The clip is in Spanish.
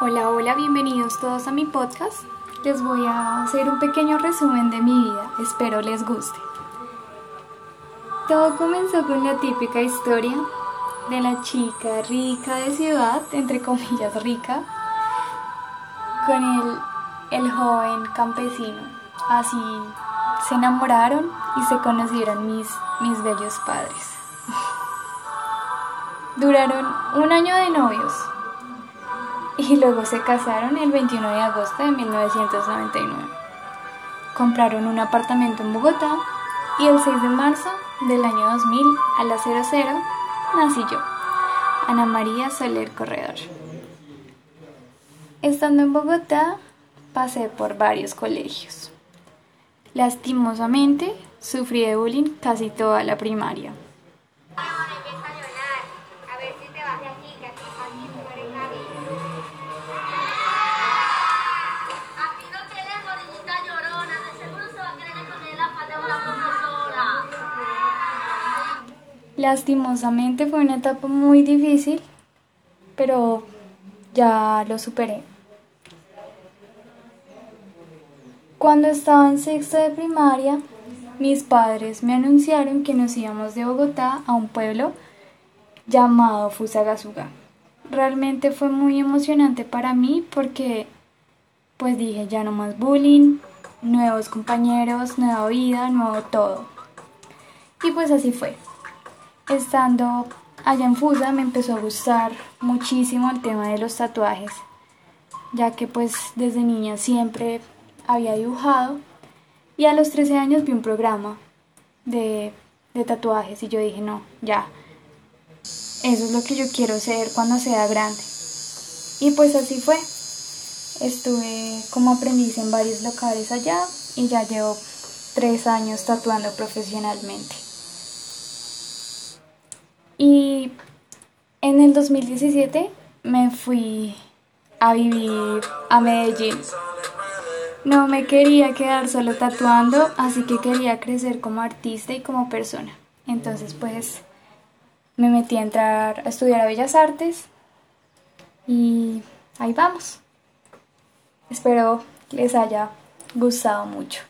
Hola, hola, bienvenidos todos a mi podcast. Les voy a hacer un pequeño resumen de mi vida, espero les guste. Todo comenzó con la típica historia de la chica rica de ciudad, entre comillas rica, con el, el joven campesino. Así se enamoraron y se conocieron mis, mis bellos padres. Duraron un año de novios y luego se casaron el 21 de agosto de 1999. Compraron un apartamento en Bogotá y el 6 de marzo del año 2000 a las 00 nací yo, Ana María Soler Corredor. Estando en Bogotá pasé por varios colegios. Lastimosamente sufrí de bullying casi toda la primaria. Lastimosamente fue una etapa muy difícil, pero ya lo superé. Cuando estaba en sexto de primaria, mis padres me anunciaron que nos íbamos de Bogotá a un pueblo llamado Fusagasugá. Realmente fue muy emocionante para mí porque pues dije ya no más bullying, nuevos compañeros, nueva vida, nuevo todo. Y pues así fue. Estando allá en Fusa me empezó a gustar muchísimo el tema de los tatuajes, ya que pues desde niña siempre había dibujado y a los 13 años vi un programa de, de tatuajes y yo dije no, ya, eso es lo que yo quiero ser cuando sea grande. Y pues así fue. Estuve como aprendiz en varios locales allá y ya llevo tres años tatuando profesionalmente. Y en el 2017 me fui a vivir a Medellín. No me quería quedar solo tatuando, así que quería crecer como artista y como persona. Entonces pues me metí a entrar a estudiar a Bellas Artes y ahí vamos. Espero les haya gustado mucho.